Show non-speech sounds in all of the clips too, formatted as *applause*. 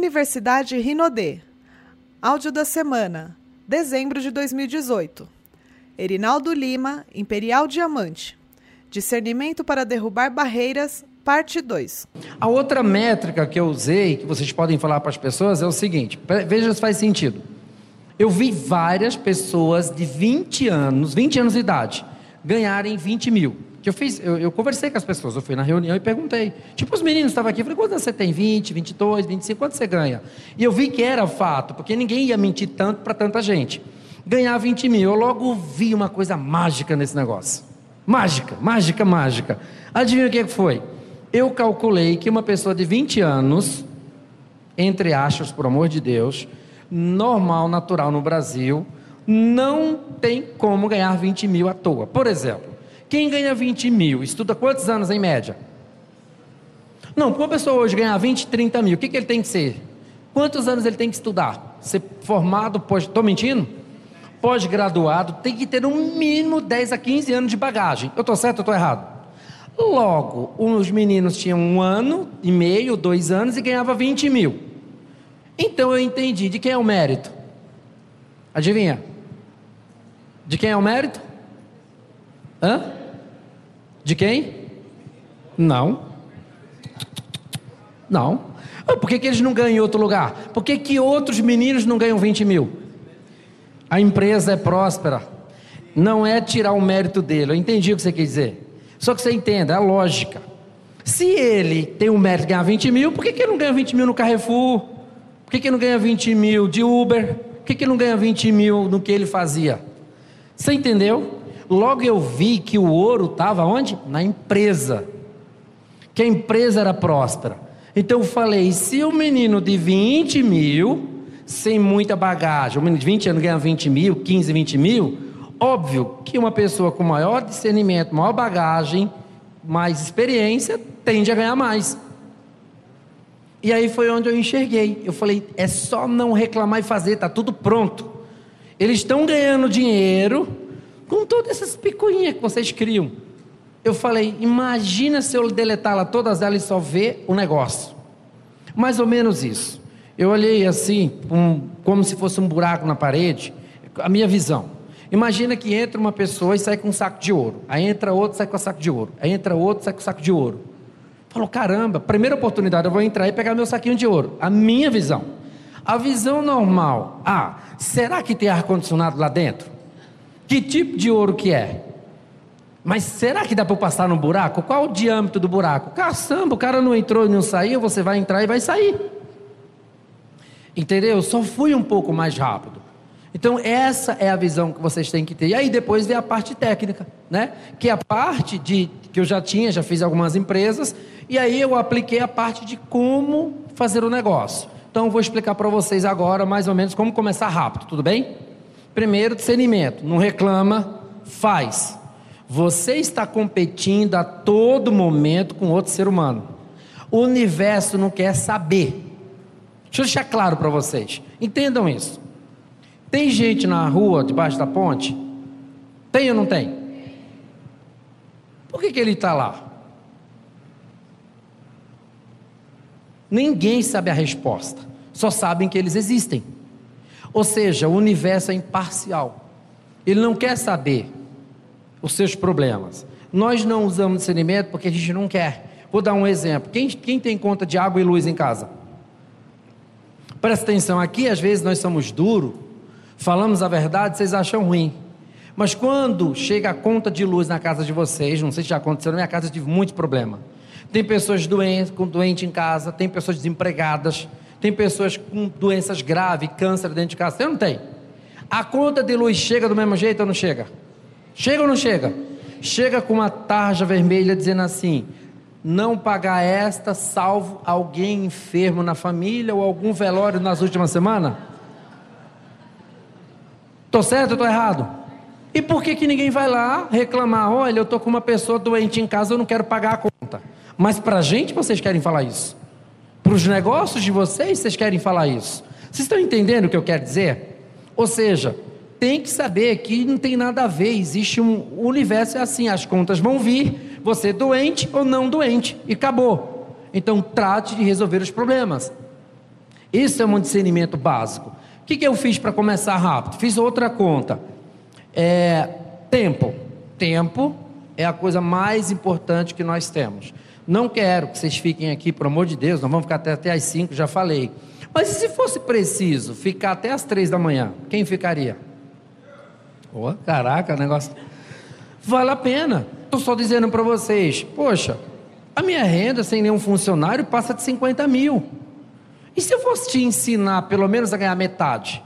Universidade Rinodê. Áudio da semana, dezembro de 2018. Erinaldo Lima, Imperial Diamante. Discernimento para derrubar barreiras, parte 2. A outra métrica que eu usei, que vocês podem falar para as pessoas, é o seguinte: veja se faz sentido. Eu vi várias pessoas de 20 anos, 20 anos de idade, ganharem 20 mil. Que eu fiz, eu, eu, conversei com as pessoas, eu fui na reunião e perguntei. Tipo, os meninos estavam aqui, eu falei, quanto você tem? 20, 22, 25, quanto você ganha? E eu vi que era fato, porque ninguém ia mentir tanto para tanta gente. Ganhar 20 mil, eu logo vi uma coisa mágica nesse negócio. Mágica, mágica, mágica. Adivinha o que foi? Eu calculei que uma pessoa de 20 anos, entre aspas, por amor de Deus, normal, natural no Brasil, não tem como ganhar 20 mil à toa. Por exemplo, quem ganha 20 mil, estuda quantos anos em média? Não, para uma pessoa hoje ganhar 20, 30 mil, o que, que ele tem que ser? Quantos anos ele tem que estudar? Ser formado, pós... estou mentindo? Pós-graduado, tem que ter no mínimo 10 a 15 anos de bagagem. Eu estou certo ou estou errado? Logo, os meninos tinham um ano e meio, dois anos e ganhava 20 mil. Então eu entendi de quem é o mérito. Adivinha? De quem é o mérito? Hã? De quem? Não. Não. Ah, por que, que eles não ganham em outro lugar? Por que, que outros meninos não ganham 20 mil? A empresa é próspera. Não é tirar o mérito dele. Eu entendi o que você quer dizer. Só que você entenda, é a lógica. Se ele tem o mérito de ganhar 20 mil, por que, que ele não ganha 20 mil no Carrefour? Por que, que ele não ganha 20 mil de Uber? Por que, que ele não ganha 20 mil no que ele fazia? Você entendeu? Logo eu vi que o ouro estava onde? Na empresa. Que a empresa era próspera. Então eu falei: se o menino de 20 mil, sem muita bagagem, o menino de 20 anos ganha 20 mil, 15, 20 mil, óbvio que uma pessoa com maior discernimento, maior bagagem, mais experiência, tende a ganhar mais. E aí foi onde eu enxerguei. Eu falei: é só não reclamar e fazer, está tudo pronto. Eles estão ganhando dinheiro com todas essas picuinhas que vocês criam. Eu falei, imagina se eu deletá-la todas elas e só ver o negócio. Mais ou menos isso. Eu olhei assim, um, como se fosse um buraco na parede, a minha visão. Imagina que entra uma pessoa e sai com um saco de ouro. Aí entra outro, sai com um saco de ouro. Aí entra outro, sai com um saco de ouro. Falou, caramba, primeira oportunidade, eu vou entrar e pegar meu saquinho de ouro. A minha visão. A visão normal. Ah, será que tem ar-condicionado lá dentro? Que tipo de ouro que é? Mas será que dá para passar no buraco? Qual o diâmetro do buraco? Caçamba, o cara não entrou e não saiu, você vai entrar e vai sair. Entendeu? Eu só fui um pouco mais rápido. Então, essa é a visão que vocês têm que ter. E aí depois vem a parte técnica, né? Que é a parte de que eu já tinha, já fiz algumas empresas, e aí eu apliquei a parte de como fazer o negócio. Então, eu vou explicar para vocês agora mais ou menos como começar rápido, tudo bem? Primeiro, discernimento. Não reclama, faz. Você está competindo a todo momento com outro ser humano. O universo não quer saber. Deixa eu deixar claro para vocês. Entendam isso. Tem gente na rua, debaixo da ponte? Tem ou não tem? Por que, que ele está lá? Ninguém sabe a resposta. Só sabem que eles existem. Ou seja, o universo é imparcial. Ele não quer saber os seus problemas. Nós não usamos discernimento porque a gente não quer. Vou dar um exemplo. Quem, quem tem conta de água e luz em casa? Presta atenção, aqui às vezes nós somos duros, falamos a verdade, vocês acham ruim. Mas quando chega a conta de luz na casa de vocês, não sei se já aconteceu, na minha casa eu tive muito problema. Tem pessoas doentes, com doente em casa, tem pessoas desempregadas, tem pessoas com doenças graves, câncer dentro de casa. Você não tem. A conta de luz chega do mesmo jeito ou não chega? Chega ou não chega? Chega com uma tarja vermelha dizendo assim: não pagar esta, salvo alguém enfermo na família ou algum velório nas últimas semanas? Estou certo ou estou errado? E por que, que ninguém vai lá reclamar? Olha, eu estou com uma pessoa doente em casa, eu não quero pagar a conta. Mas para a gente vocês querem falar isso? Para os negócios de vocês, vocês querem falar isso? Vocês estão entendendo o que eu quero dizer? Ou seja, tem que saber que não tem nada a ver, existe um o universo é assim, as contas vão vir, você doente ou não doente, e acabou. Então trate de resolver os problemas. Isso é um discernimento básico. O que, que eu fiz para começar rápido? Fiz outra conta. É, tempo. Tempo é a coisa mais importante que nós temos. Não quero que vocês fiquem aqui, por amor de Deus, nós vamos ficar até, até às 5, já falei. Mas se fosse preciso ficar até às 3 da manhã, quem ficaria? Oh, caraca, negócio. Vale a pena. Estou só dizendo para vocês, poxa, a minha renda sem nenhum funcionário passa de 50 mil. E se eu fosse te ensinar pelo menos a ganhar metade?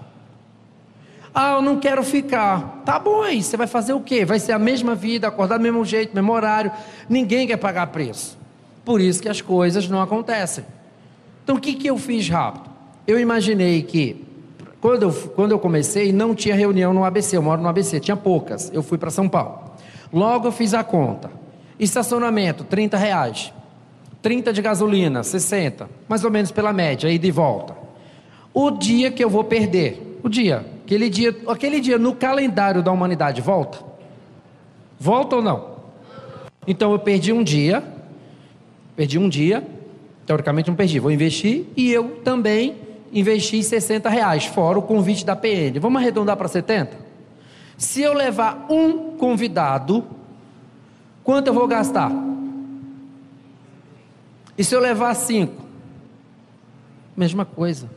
Ah, eu não quero ficar. Tá bom aí, você vai fazer o quê? Vai ser a mesma vida, acordar do mesmo jeito, mesmo horário. Ninguém quer pagar preço. Por isso que as coisas não acontecem. Então o que, que eu fiz rápido? Eu imaginei que quando eu, quando eu comecei não tinha reunião no ABC, eu moro no ABC, tinha poucas. Eu fui para São Paulo. Logo eu fiz a conta. Estacionamento, 30 reais. 30 de gasolina, 60. Mais ou menos pela média, aí de volta. O dia que eu vou perder, o dia, aquele dia, aquele dia no calendário da humanidade, volta? Volta ou não? Então eu perdi um dia, perdi um dia, teoricamente não perdi, vou investir e eu também investi 60 reais, fora o convite da PN. Vamos arredondar para 70? Se eu levar um convidado, quanto eu vou gastar? E se eu levar cinco? Mesma coisa.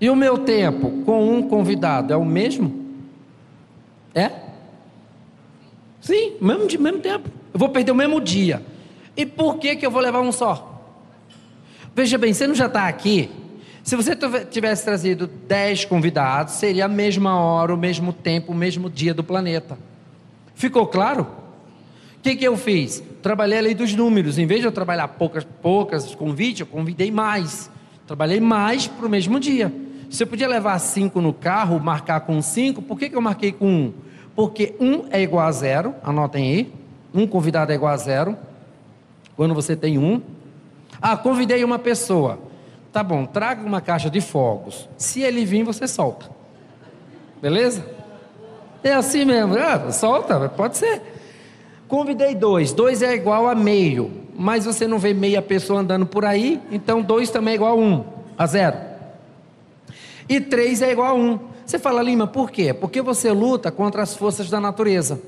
E o meu tempo com um convidado é o mesmo? É? Sim, mesmo, mesmo tempo. Eu vou perder o mesmo dia. E por que, que eu vou levar um só? Veja bem, você não já está aqui? Se você tivesse trazido 10 convidados, seria a mesma hora, o mesmo tempo, o mesmo dia do planeta. Ficou claro? O que, que eu fiz? Trabalhei a lei dos números. Em vez de eu trabalhar poucas, poucas convites, eu convidei mais. Trabalhei mais para o mesmo dia. Se eu podia levar cinco no carro, marcar com cinco, por que, que eu marquei com um? Porque um é igual a zero, anotem aí. Um convidado é igual a zero. Quando você tem um. Ah, convidei uma pessoa. Tá bom, traga uma caixa de fogos. Se ele vir, você solta. Beleza? É assim mesmo. Ah, solta, pode ser. Convidei dois. Dois é igual a meio. Mas você não vê meia pessoa andando por aí. Então dois também é igual a um. A zero. E três é igual a um. Você fala, Lima, por quê? Porque você luta contra as forças da natureza.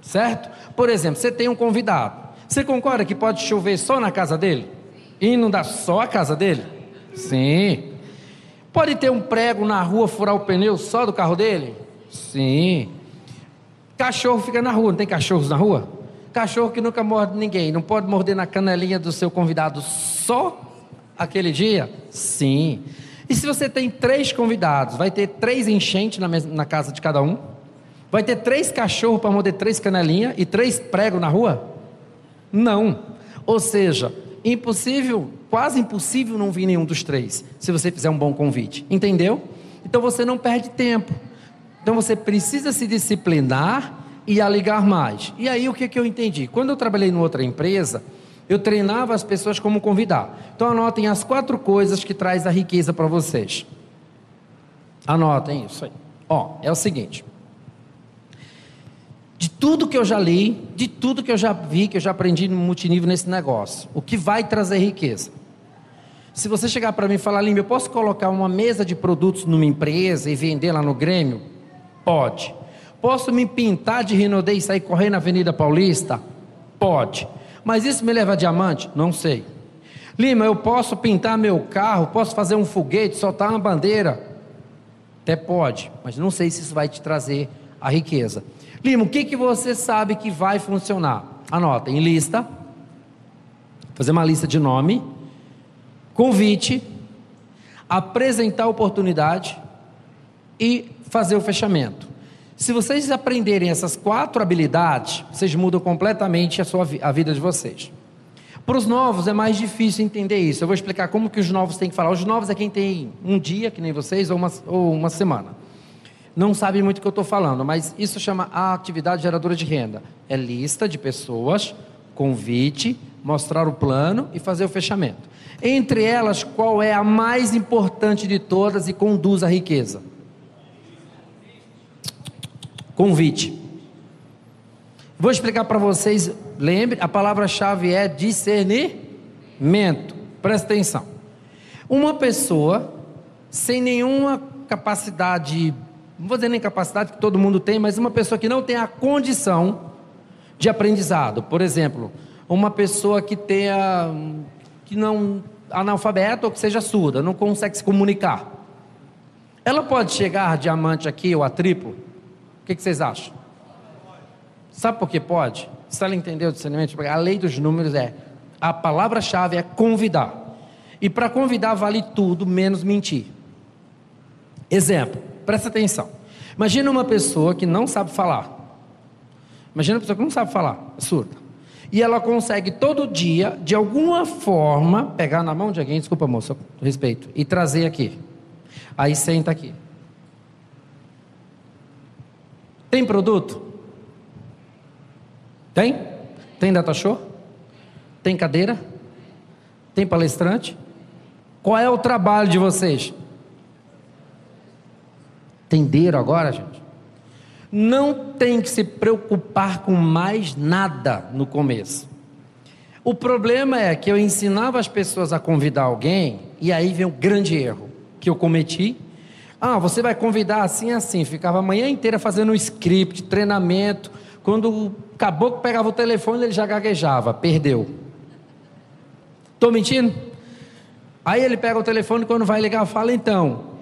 Certo? Por exemplo, você tem um convidado. Você concorda que pode chover só na casa dele? E inundar só a casa dele? Sim. Pode ter um prego na rua furar o pneu só do carro dele? Sim. Cachorro fica na rua, não tem cachorros na rua? Cachorro que nunca morde ninguém, não pode morder na canelinha do seu convidado só aquele dia? Sim. E se você tem três convidados, vai ter três enchentes na, na casa de cada um? Vai ter três cachorros para morder três canelinhas e três pregos na rua? Não. Ou seja, impossível, quase impossível não vir nenhum dos três, se você fizer um bom convite. Entendeu? Então você não perde tempo. Então você precisa se disciplinar e a ligar mais. E aí o que, que eu entendi? Quando eu trabalhei em outra empresa, eu treinava as pessoas como convidar. Então anotem as quatro coisas que traz a riqueza para vocês. Anotem isso aí. Ó, é o seguinte tudo que eu já li, de tudo que eu já vi, que eu já aprendi no multinível nesse negócio, o que vai trazer riqueza. Se você chegar para mim e falar, Lima, eu posso colocar uma mesa de produtos numa empresa e vender lá no Grêmio? Pode. Posso me pintar de Rinodê e sair correndo na Avenida Paulista? Pode. Mas isso me leva a diamante? Não sei. Lima, eu posso pintar meu carro, posso fazer um foguete, soltar uma bandeira? Até pode, mas não sei se isso vai te trazer a riqueza. Lima, o que, que você sabe que vai funcionar? Anota em lista, fazer uma lista de nome, convite, apresentar oportunidade e fazer o fechamento. Se vocês aprenderem essas quatro habilidades, vocês mudam completamente a, sua, a vida de vocês. Para os novos é mais difícil entender isso. Eu vou explicar como que os novos têm que falar. Os novos é quem tem um dia, que nem vocês, ou uma, ou uma semana não sabem muito o que eu estou falando, mas isso chama a atividade geradora de renda. É lista de pessoas, convite, mostrar o plano e fazer o fechamento. Entre elas, qual é a mais importante de todas e conduz à riqueza? Convite. Vou explicar para vocês, lembre, a palavra-chave é discernimento. Presta atenção. Uma pessoa sem nenhuma capacidade, não vou dizer nem capacidade que todo mundo tem, mas uma pessoa que não tem a condição de aprendizado. Por exemplo, uma pessoa que tenha que não analfabeta ou que seja surda, não consegue se comunicar. Ela pode chegar a diamante aqui ou a triplo? O que, que vocês acham? Sabe por que pode? Se ela entendeu o discernimento, a lei dos números é a palavra-chave é convidar. E para convidar vale tudo menos mentir. Exemplo, presta atenção. Imagina uma pessoa que não sabe falar. Imagina uma pessoa que não sabe falar, é surda. E ela consegue todo dia, de alguma forma, pegar na mão de alguém, desculpa moça, respeito, e trazer aqui. Aí senta aqui. Tem produto? Tem? Tem data show? Tem cadeira? Tem palestrante? Qual é o trabalho de vocês? Entenderam agora, gente? Não tem que se preocupar com mais nada no começo. O problema é que eu ensinava as pessoas a convidar alguém, e aí vem o grande erro que eu cometi. Ah, você vai convidar assim assim. Ficava a manhã inteira fazendo um script, treinamento. Quando o caboclo pegava o telefone, ele já gaguejava, perdeu. Estou mentindo? Aí ele pega o telefone quando vai ligar, fala então.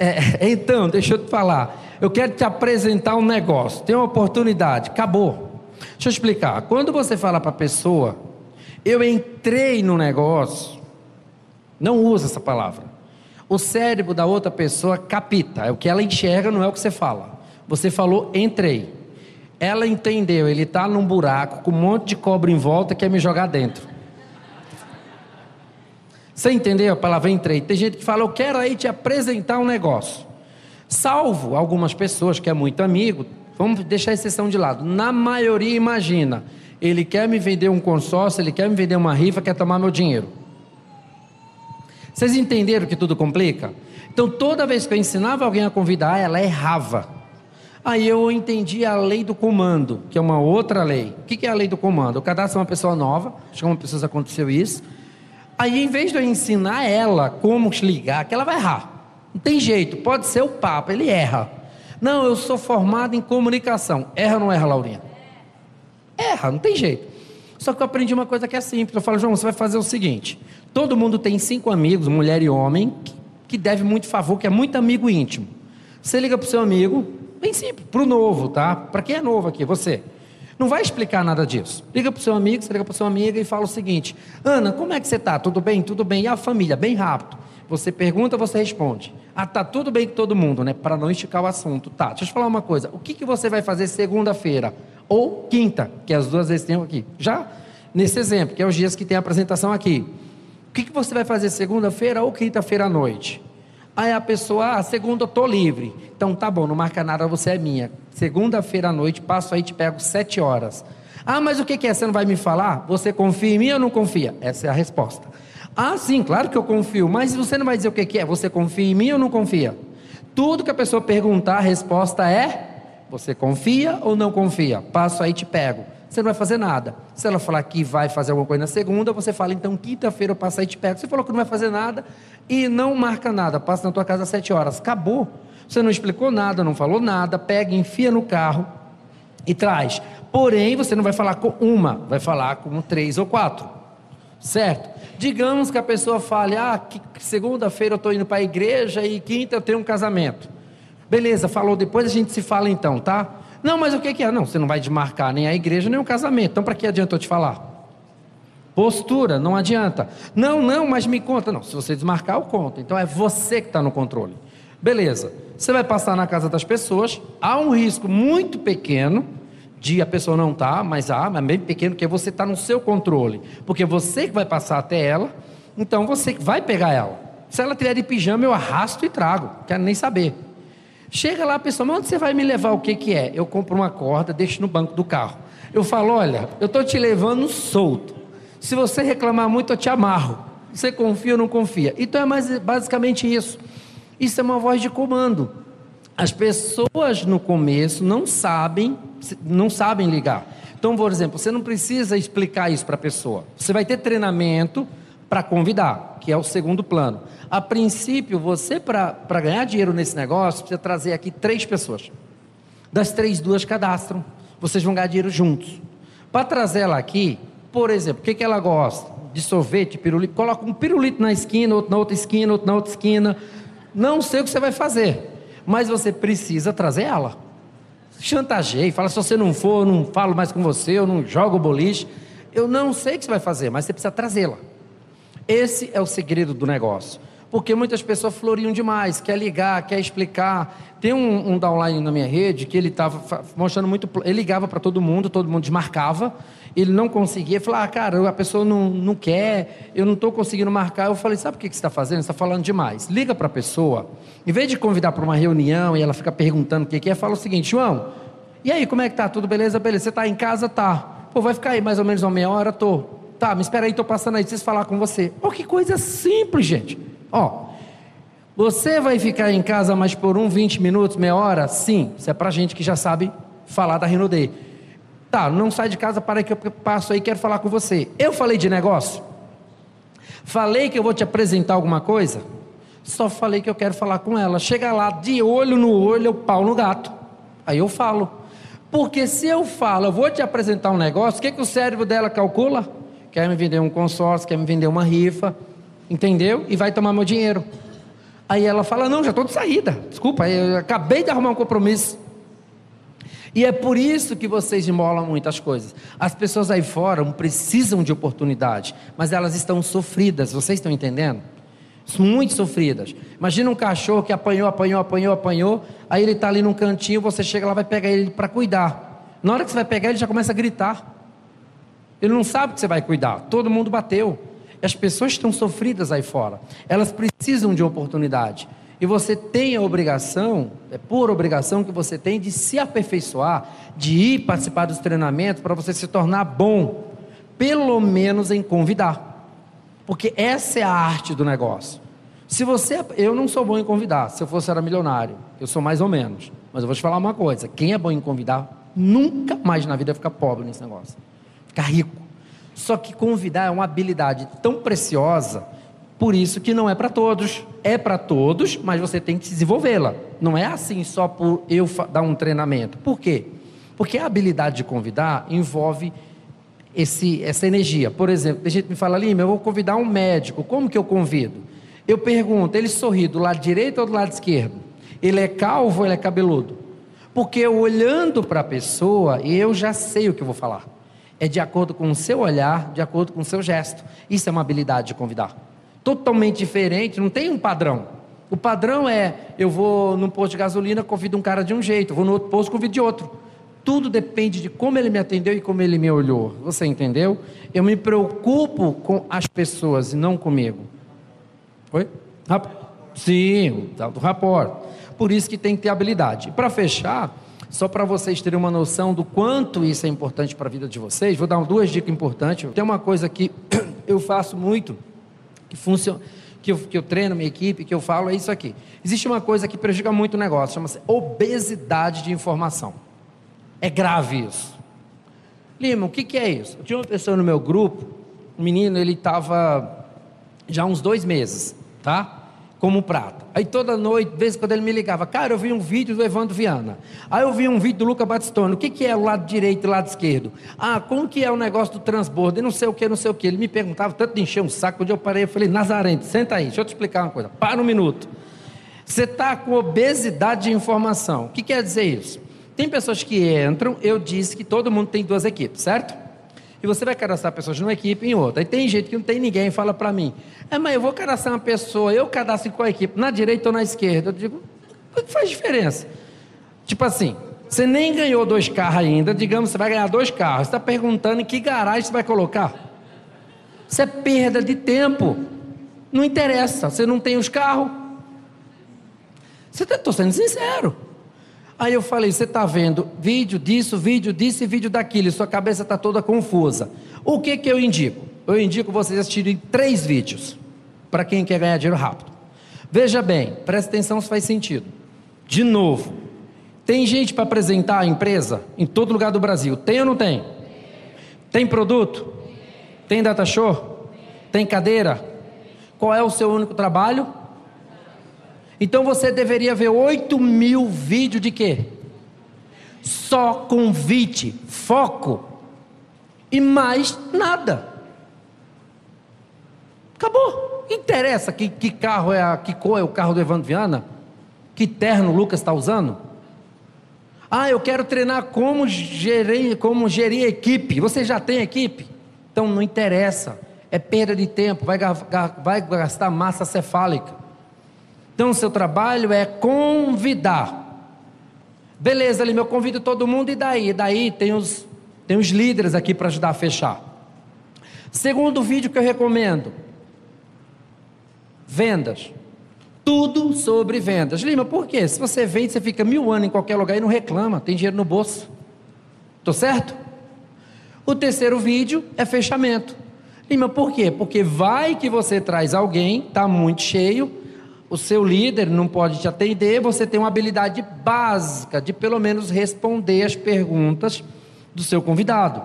É, então, deixa eu te falar. Eu quero te apresentar um negócio. Tem uma oportunidade. Acabou. Deixa eu explicar. Quando você fala para a pessoa, eu entrei no negócio. Não usa essa palavra. O cérebro da outra pessoa capita. É o que ela enxerga, não é o que você fala. Você falou entrei. Ela entendeu. Ele está num buraco com um monte de cobre em volta e quer me jogar dentro. Você entendeu a palavra entrei? Tem gente que fala, eu quero aí te apresentar um negócio. Salvo algumas pessoas que é muito amigo, vamos deixar a exceção de lado. Na maioria, imagina, ele quer me vender um consórcio, ele quer me vender uma rifa, quer tomar meu dinheiro. Vocês entenderam que tudo complica? Então, toda vez que eu ensinava alguém a convidar, ela errava. Aí eu entendi a lei do comando, que é uma outra lei. O que é a lei do comando? O cadastro uma pessoa nova, acho que uma pessoa aconteceu isso. Aí, em vez de eu ensinar ela como ligar, que ela vai errar. Não tem jeito, pode ser o Papa, ele erra. Não, eu sou formado em comunicação. Erra ou não erra, Laurinha? Erra, não tem jeito. Só que eu aprendi uma coisa que é simples. Eu falo, João, você vai fazer o seguinte: todo mundo tem cinco amigos, mulher e homem, que, que deve muito favor, que é muito amigo íntimo. Você liga para o seu amigo, bem simples, para o novo, tá? Para quem é novo aqui, você. Não vai explicar nada disso. Liga para o seu amigo, você liga para sua amiga e fala o seguinte: Ana, como é que você está? Tudo bem? Tudo bem. E a família? Bem rápido. Você pergunta, você responde. Ah, tá tudo bem com todo mundo, né? Para não esticar o assunto. Tá, deixa eu te falar uma coisa. O que, que você vai fazer segunda-feira? Ou quinta, que as duas vezes tem aqui. Já nesse exemplo, que é os dias que tem a apresentação aqui. O que, que você vai fazer segunda-feira ou quinta-feira à noite? Aí a pessoa, ah, segunda eu estou livre. Então tá bom, não marca nada, você é minha. Segunda-feira à noite, passo aí, te pego sete horas. Ah, mas o que, que é? Você não vai me falar? Você confia em mim ou não confia? Essa é a resposta. Ah, sim, claro que eu confio, mas você não vai dizer o que, que é. Você confia em mim ou não confia? Tudo que a pessoa perguntar, a resposta é: você confia ou não confia? Passo aí, te pego você não vai fazer nada. Se ela falar que vai fazer alguma coisa na segunda, você fala, então quinta-feira eu passo aí e te pego. Você falou que não vai fazer nada e não marca nada, passa na tua casa às sete horas. Acabou. Você não explicou nada, não falou nada, pega, enfia no carro e traz. Porém, você não vai falar com uma, vai falar com três ou quatro. Certo? Digamos que a pessoa fale, ah, segunda-feira eu estou indo para a igreja e quinta eu tenho um casamento. Beleza, falou, depois a gente se fala então, tá? Não, mas o que é? Não, você não vai desmarcar nem a igreja nem o casamento. Então, para que adianta eu te falar? Postura, não adianta. Não, não, mas me conta. Não, se você desmarcar, eu conto. Então é você que está no controle. Beleza. Você vai passar na casa das pessoas. Há um risco muito pequeno de a pessoa não estar, tá, mas há, mas bem pequeno, que você está no seu controle. Porque você que vai passar até ela, então você que vai pegar ela. Se ela tiver de pijama, eu arrasto e trago. Quero nem saber. Chega lá a pessoa, mas onde você vai me levar? O que, que é? Eu compro uma corda, deixo no banco do carro. Eu falo, olha, eu estou te levando solto. Se você reclamar muito, eu te amarro. Você confia ou não confia? Então é mais, basicamente isso. Isso é uma voz de comando. As pessoas no começo não sabem, não sabem ligar. Então, por exemplo, você não precisa explicar isso para a pessoa. Você vai ter treinamento para convidar, que é o segundo plano. A princípio, você, para ganhar dinheiro nesse negócio, precisa trazer aqui três pessoas. Das três, duas cadastram. Vocês vão ganhar dinheiro juntos. Para trazer ela aqui, por exemplo, o que, que ela gosta? De sorvete, pirulito. Coloca um pirulito na esquina, outro na outra esquina, outro na outra esquina. Não sei o que você vai fazer, mas você precisa trazer ela. Chantageie, fala: se você não for, eu não falo mais com você, eu não jogo boliche. Eu não sei o que você vai fazer, mas você precisa trazê-la. Esse é o segredo do negócio. Porque muitas pessoas floriam demais, quer ligar, quer explicar. Tem um, um downline na minha rede que ele estava mostrando muito. Ele ligava para todo mundo, todo mundo desmarcava ele não conseguia, falar, ah, cara, a pessoa não, não quer, eu não estou conseguindo marcar. Eu falei, sabe o que você está fazendo? Você está falando demais. Liga para a pessoa, em vez de convidar para uma reunião e ela fica perguntando o que, que é, fala o seguinte, João, e aí, como é que tá? Tudo beleza? Beleza. Você está em casa? Tá. Pô, vai ficar aí mais ou menos uma meia hora? Tô. Tá, me espera aí, estou passando aí, preciso falar com você. Ó, que coisa simples, gente. Ó, você vai ficar em casa mais por um, 20 minutos, meia hora? Sim, isso é para gente que já sabe falar da Rinodê. Tá, não sai de casa, para que eu passo aí, quero falar com você. Eu falei de negócio? Falei que eu vou te apresentar alguma coisa? Só falei que eu quero falar com ela. Chega lá, de olho no olho, eu pau no gato. Aí eu falo. Porque se eu falo, eu vou te apresentar um negócio, o que, que o cérebro dela calcula? Quer me vender um consórcio, quer me vender uma rifa, entendeu? E vai tomar meu dinheiro. Aí ela fala: Não, já estou de saída. Desculpa, eu acabei de arrumar um compromisso. E é por isso que vocês imolam muitas coisas. As pessoas aí fora precisam de oportunidade, mas elas estão sofridas, vocês estão entendendo? Muito sofridas. Imagina um cachorro que apanhou, apanhou, apanhou, apanhou, aí ele está ali num cantinho, você chega lá, vai pegar ele para cuidar. Na hora que você vai pegar, ele já começa a gritar. Ele não sabe que você vai cuidar. Todo mundo bateu. As pessoas estão sofridas aí fora. Elas precisam de oportunidade. E você tem a obrigação, é por obrigação que você tem de se aperfeiçoar, de ir participar dos treinamentos para você se tornar bom, pelo menos em convidar. Porque essa é a arte do negócio. Se você, eu não sou bom em convidar, se eu fosse era milionário, eu sou mais ou menos. Mas eu vou te falar uma coisa, quem é bom em convidar, nunca mais na vida fica pobre nesse negócio. Fica rico. Só que convidar é uma habilidade tão preciosa por isso que não é para todos. É para todos, mas você tem que desenvolvê-la. Não é assim só por eu dar um treinamento. Por quê? Porque a habilidade de convidar envolve esse, essa energia. Por exemplo, a gente me fala, Lima, eu vou convidar um médico. Como que eu convido? Eu pergunto, ele sorri do lado direito ou do lado esquerdo? Ele é calvo ou ele é cabeludo? Porque olhando para a pessoa, eu já sei o que eu vou falar. É de acordo com o seu olhar, de acordo com o seu gesto. Isso é uma habilidade de convidar totalmente diferente, não tem um padrão. O padrão é: eu vou num posto de gasolina, convido um cara de um jeito, vou no outro posto, convido de outro. Tudo depende de como ele me atendeu e como ele me olhou. Você entendeu? Eu me preocupo com as pessoas e não comigo. Oi? Rap Sim, do rapport. Por isso que tem que ter habilidade. Para fechar, só para vocês terem uma noção do quanto isso é importante para a vida de vocês, vou dar duas dicas importantes. Tem uma coisa que *clears throat* eu faço muito que funciona, que eu, que eu treino minha equipe, que eu falo, é isso aqui. Existe uma coisa que prejudica muito o negócio, chama-se obesidade de informação. É grave isso. Lima, o que, que é isso? Eu tinha uma pessoa no meu grupo, um menino, ele estava já uns dois meses, tá? Como prata. Aí toda noite, de vez em quando ele me ligava, cara, eu vi um vídeo do Evandro Viana. Aí eu vi um vídeo do Luca Batistone. O que, que é o lado direito e o lado esquerdo? Ah, como que é o negócio do transbordo? E não sei o que, não sei o que. Ele me perguntava, tanto de encher um saco, onde eu parei, eu falei, Nazarente, senta aí, deixa eu te explicar uma coisa. Para um minuto. Você está com obesidade de informação. O que quer dizer isso? Tem pessoas que entram, eu disse que todo mundo tem duas equipes, certo? E você vai cadastrar pessoas numa equipe e em outra. Aí tem gente que não tem ninguém fala para mim: é, mas eu vou cadastrar uma pessoa, eu cadastro em qual equipe? Na direita ou na esquerda? Eu digo: o que faz diferença? Tipo assim, você nem ganhou dois carros ainda, digamos, você vai ganhar dois carros. Você está perguntando em que garagem você vai colocar? Isso é perda de tempo. Não interessa, você não tem os carros. Você está sendo sincero. Aí eu falei: você está vendo vídeo disso, vídeo disso e vídeo daquilo, e sua cabeça está toda confusa. O que, que eu indico? Eu indico vocês assistirem três vídeos para quem quer ganhar dinheiro rápido. Veja bem, presta atenção se faz sentido. De novo, tem gente para apresentar a empresa em todo lugar do Brasil. Tem ou não tem? Tem produto? Tem data show? Tem cadeira? Qual é o seu único trabalho? Então você deveria ver 8 mil vídeos de quê? Só convite, foco e mais nada. Acabou. Interessa que, que carro é a, que cor é o carro do Evandro Viana? Que terno o Lucas está usando? Ah, eu quero treinar como gerir, como gerir equipe. Você já tem equipe? Então não interessa. É perda de tempo, vai, vai gastar massa cefálica. Então o seu trabalho é convidar. Beleza, ali, eu convido todo mundo e daí? E daí tem os, tem os líderes aqui para ajudar a fechar. Segundo vídeo que eu recomendo: vendas. Tudo sobre vendas. Lima, por quê? Se você vende, você fica mil anos em qualquer lugar e não reclama, tem dinheiro no bolso. Estou certo? O terceiro vídeo é fechamento. Lima, por quê? Porque vai que você traz alguém, está muito cheio, o seu líder não pode te atender, você tem uma habilidade básica de pelo menos responder as perguntas do seu convidado.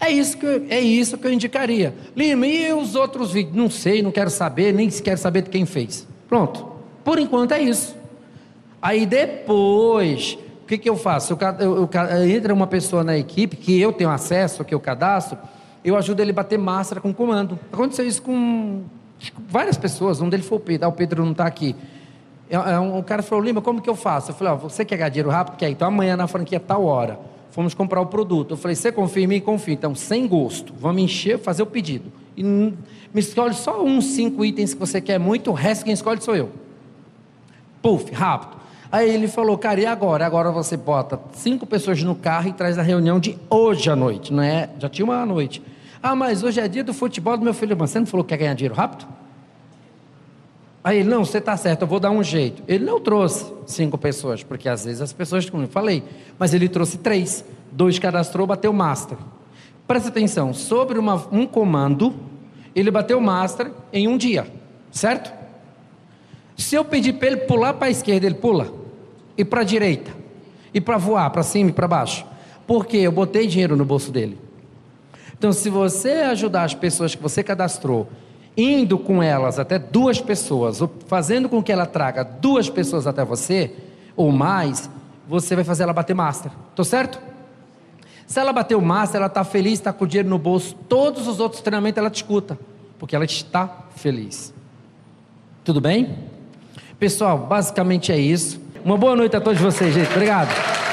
É isso que eu, é isso que eu indicaria. Lima, e os outros vídeos? Não sei, não quero saber, nem quero saber de quem fez. Pronto. Por enquanto é isso. Aí depois, o que, que eu faço? Eu, eu, eu, entra uma pessoa na equipe que eu tenho acesso, que eu cadastro, eu ajudo ele a bater máscara com comando. Aconteceu isso com várias pessoas, um deles foi o Pedro, ah, o Pedro não está aqui. É, é, um, cara falou, Lima, como que eu faço? Eu falei, ó, você quer ganhar dinheiro rápido? Quer? Então amanhã na franquia tal hora. Fomos comprar o produto. Eu falei, você confia em mim? Confia. Então, sem gosto, vamos encher, fazer o pedido. E me escolhe só uns cinco itens que você quer muito, o resto quem escolhe sou eu. Puf, rápido. Aí ele falou, cara, e agora? Agora você bota cinco pessoas no carro e traz a reunião de hoje à noite, não é? Já tinha uma à noite. Ah, mas hoje é dia do futebol do meu filho. Mas você não falou que quer ganhar dinheiro rápido? Aí ele, não, você está certo, eu vou dar um jeito. Ele não trouxe cinco pessoas, porque às vezes as pessoas, como eu falei, mas ele trouxe três. Dois cadastrou, bateu master. Presta atenção, sobre uma, um comando, ele bateu master em um dia, certo? Se eu pedir para ele pular para a esquerda, ele pula e para a direita, e para voar para cima e para baixo. Porque eu botei dinheiro no bolso dele. Então, se você ajudar as pessoas que você cadastrou, indo com elas até duas pessoas, ou fazendo com que ela traga duas pessoas até você, ou mais, você vai fazer ela bater master. Estou certo? Se ela bater o master, ela está feliz, está com o dinheiro no bolso, todos os outros treinamentos ela te escuta, porque ela está feliz. Tudo bem? Pessoal, basicamente é isso. Uma boa noite a todos vocês, gente. Obrigado.